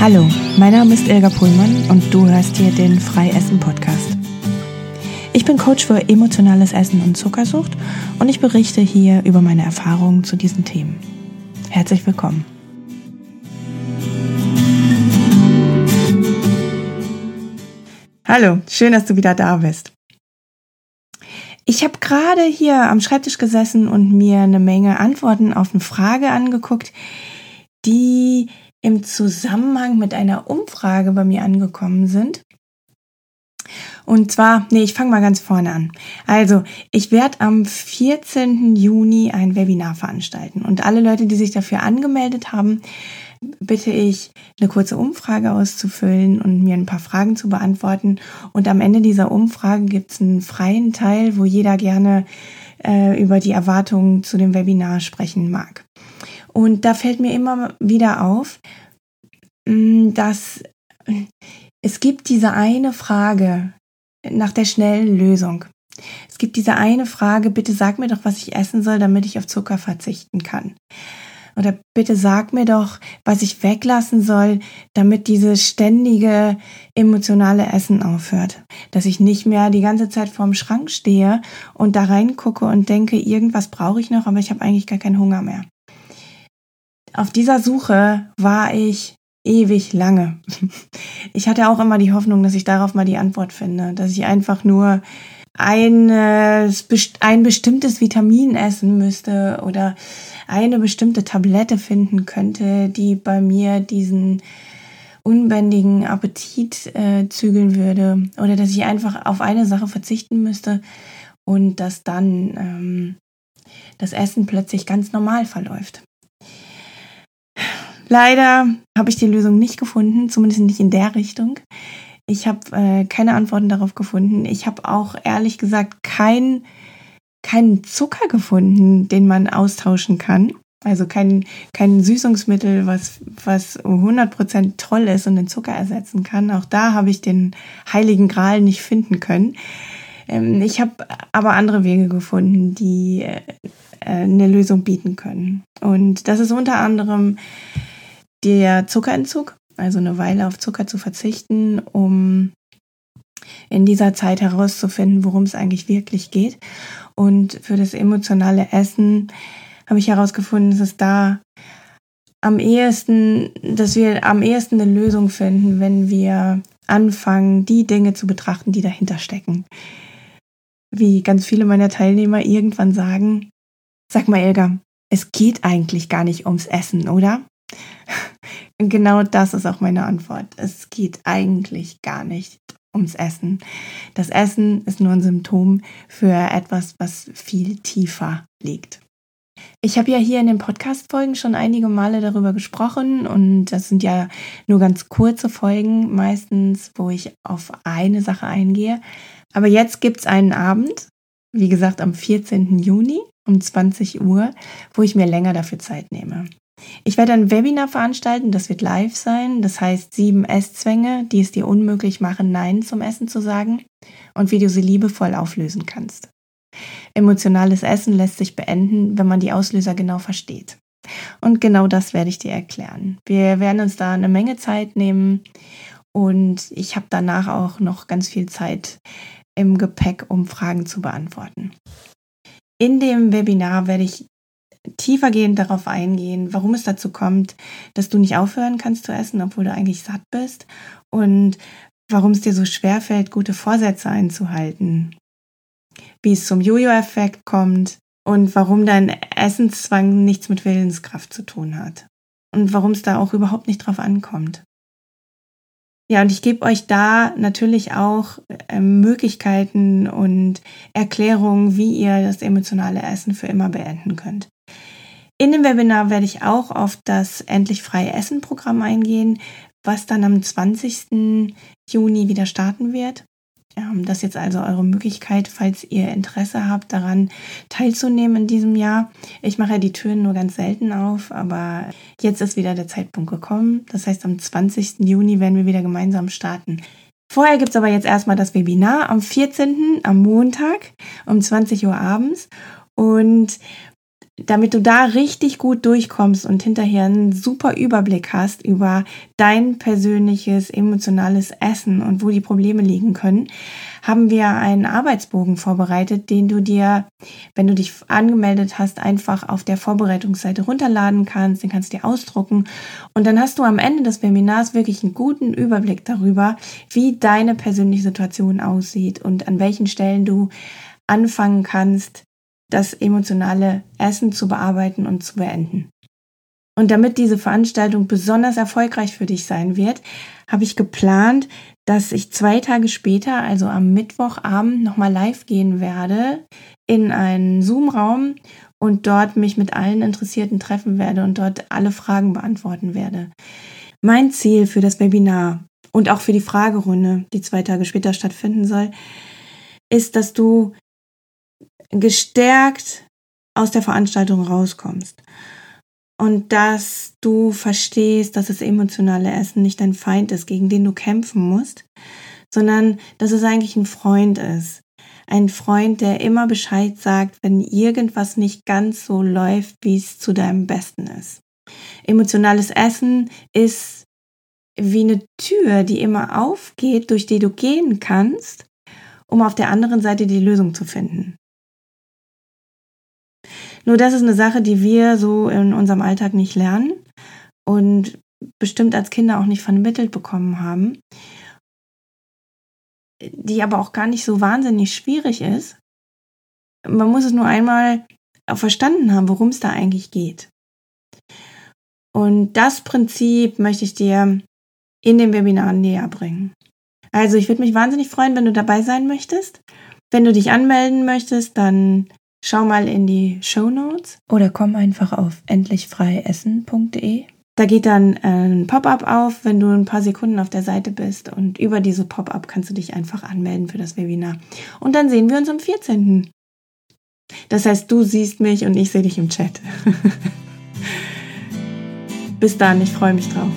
Hallo, mein Name ist Ilga Pullmann und du hörst hier den Freiessen Podcast. Ich bin Coach für emotionales Essen und Zuckersucht und ich berichte hier über meine Erfahrungen zu diesen Themen. Herzlich willkommen. Hallo, schön, dass du wieder da bist. Ich habe gerade hier am Schreibtisch gesessen und mir eine Menge Antworten auf eine Frage angeguckt, die im Zusammenhang mit einer Umfrage bei mir angekommen sind. Und zwar, nee, ich fange mal ganz vorne an. Also, ich werde am 14. Juni ein Webinar veranstalten. Und alle Leute, die sich dafür angemeldet haben, bitte ich, eine kurze Umfrage auszufüllen und mir ein paar Fragen zu beantworten. Und am Ende dieser Umfrage gibt es einen freien Teil, wo jeder gerne äh, über die Erwartungen zu dem Webinar sprechen mag. Und da fällt mir immer wieder auf, mm, dass es gibt diese eine Frage nach der schnellen Lösung. Es gibt diese eine Frage, bitte sag mir doch, was ich essen soll, damit ich auf Zucker verzichten kann. Oder bitte sag mir doch, was ich weglassen soll, damit dieses ständige emotionale Essen aufhört. Dass ich nicht mehr die ganze Zeit vorm Schrank stehe und da reingucke und denke, irgendwas brauche ich noch, aber ich habe eigentlich gar keinen Hunger mehr. Auf dieser Suche war ich ewig lange. Ich hatte auch immer die Hoffnung, dass ich darauf mal die Antwort finde, dass ich einfach nur ein, ein bestimmtes Vitamin essen müsste oder eine bestimmte Tablette finden könnte, die bei mir diesen unbändigen Appetit äh, zügeln würde oder dass ich einfach auf eine Sache verzichten müsste und dass dann ähm, das Essen plötzlich ganz normal verläuft. Leider habe ich die Lösung nicht gefunden, zumindest nicht in der Richtung. Ich habe äh, keine Antworten darauf gefunden. Ich habe auch ehrlich gesagt kein, keinen Zucker gefunden, den man austauschen kann. Also kein, kein Süßungsmittel, was, was 100% toll ist und den Zucker ersetzen kann. Auch da habe ich den heiligen Gral nicht finden können. Ähm, ich habe aber andere Wege gefunden, die äh, eine Lösung bieten können. Und das ist unter anderem der Zuckerentzug, also eine Weile auf Zucker zu verzichten, um in dieser Zeit herauszufinden, worum es eigentlich wirklich geht. Und für das emotionale Essen habe ich herausgefunden, dass es da am ehesten, dass wir am ehesten eine Lösung finden, wenn wir anfangen, die Dinge zu betrachten, die dahinter stecken. Wie ganz viele meiner Teilnehmer irgendwann sagen, sag mal, Elga, es geht eigentlich gar nicht ums Essen, oder? Genau das ist auch meine Antwort. Es geht eigentlich gar nicht ums Essen. Das Essen ist nur ein Symptom für etwas, was viel tiefer liegt. Ich habe ja hier in den Podcast-Folgen schon einige Male darüber gesprochen und das sind ja nur ganz kurze Folgen meistens, wo ich auf eine Sache eingehe. Aber jetzt gibt es einen Abend, wie gesagt am 14. Juni um 20 Uhr, wo ich mir länger dafür Zeit nehme. Ich werde ein Webinar veranstalten, das wird live sein. Das heißt sieben Esszwänge, die es dir unmöglich machen, Nein zum Essen zu sagen und wie du sie liebevoll auflösen kannst. Emotionales Essen lässt sich beenden, wenn man die Auslöser genau versteht. Und genau das werde ich dir erklären. Wir werden uns da eine Menge Zeit nehmen und ich habe danach auch noch ganz viel Zeit im Gepäck, um Fragen zu beantworten. In dem Webinar werde ich tiefergehend darauf eingehen, warum es dazu kommt, dass du nicht aufhören kannst zu essen, obwohl du eigentlich satt bist und warum es dir so schwer fällt, gute Vorsätze einzuhalten, wie es zum Jojo-Effekt kommt und warum dein Essenszwang nichts mit Willenskraft zu tun hat und warum es da auch überhaupt nicht drauf ankommt. Ja, und ich gebe euch da natürlich auch äh, Möglichkeiten und Erklärungen, wie ihr das emotionale Essen für immer beenden könnt. In dem Webinar werde ich auch auf das Endlich freie Essen Programm eingehen, was dann am 20. Juni wieder starten wird. Das ist jetzt also eure Möglichkeit, falls ihr Interesse habt, daran teilzunehmen in diesem Jahr. Ich mache ja die Türen nur ganz selten auf, aber jetzt ist wieder der Zeitpunkt gekommen. Das heißt, am 20. Juni werden wir wieder gemeinsam starten. Vorher gibt es aber jetzt erstmal das Webinar am 14. am Montag um 20 Uhr abends. Und damit du da richtig gut durchkommst und hinterher einen super Überblick hast über dein persönliches emotionales Essen und wo die Probleme liegen können, haben wir einen Arbeitsbogen vorbereitet, den du dir, wenn du dich angemeldet hast, einfach auf der Vorbereitungsseite runterladen kannst, den kannst du dir ausdrucken. Und dann hast du am Ende des Webinars wirklich einen guten Überblick darüber, wie deine persönliche Situation aussieht und an welchen Stellen du anfangen kannst, das emotionale Essen zu bearbeiten und zu beenden. Und damit diese Veranstaltung besonders erfolgreich für dich sein wird, habe ich geplant, dass ich zwei Tage später, also am Mittwochabend, nochmal live gehen werde in einen Zoom-Raum und dort mich mit allen Interessierten treffen werde und dort alle Fragen beantworten werde. Mein Ziel für das Webinar und auch für die Fragerunde, die zwei Tage später stattfinden soll, ist, dass du gestärkt aus der Veranstaltung rauskommst. Und dass du verstehst, dass das emotionale Essen nicht dein Feind ist, gegen den du kämpfen musst, sondern dass es eigentlich ein Freund ist. Ein Freund, der immer Bescheid sagt, wenn irgendwas nicht ganz so läuft, wie es zu deinem Besten ist. Emotionales Essen ist wie eine Tür, die immer aufgeht, durch die du gehen kannst, um auf der anderen Seite die Lösung zu finden. Nur das ist eine Sache, die wir so in unserem Alltag nicht lernen und bestimmt als Kinder auch nicht vermittelt bekommen haben, die aber auch gar nicht so wahnsinnig schwierig ist. Man muss es nur einmal verstanden haben, worum es da eigentlich geht. Und das Prinzip möchte ich dir in dem Webinar näher bringen. Also ich würde mich wahnsinnig freuen, wenn du dabei sein möchtest. Wenn du dich anmelden möchtest, dann Schau mal in die Show Notes oder komm einfach auf endlichfreiessen.de. Da geht dann ein Pop-up auf, wenn du ein paar Sekunden auf der Seite bist und über diese Pop-up kannst du dich einfach anmelden für das Webinar. Und dann sehen wir uns am 14. Das heißt, du siehst mich und ich sehe dich im Chat. Bis dann, ich freue mich drauf.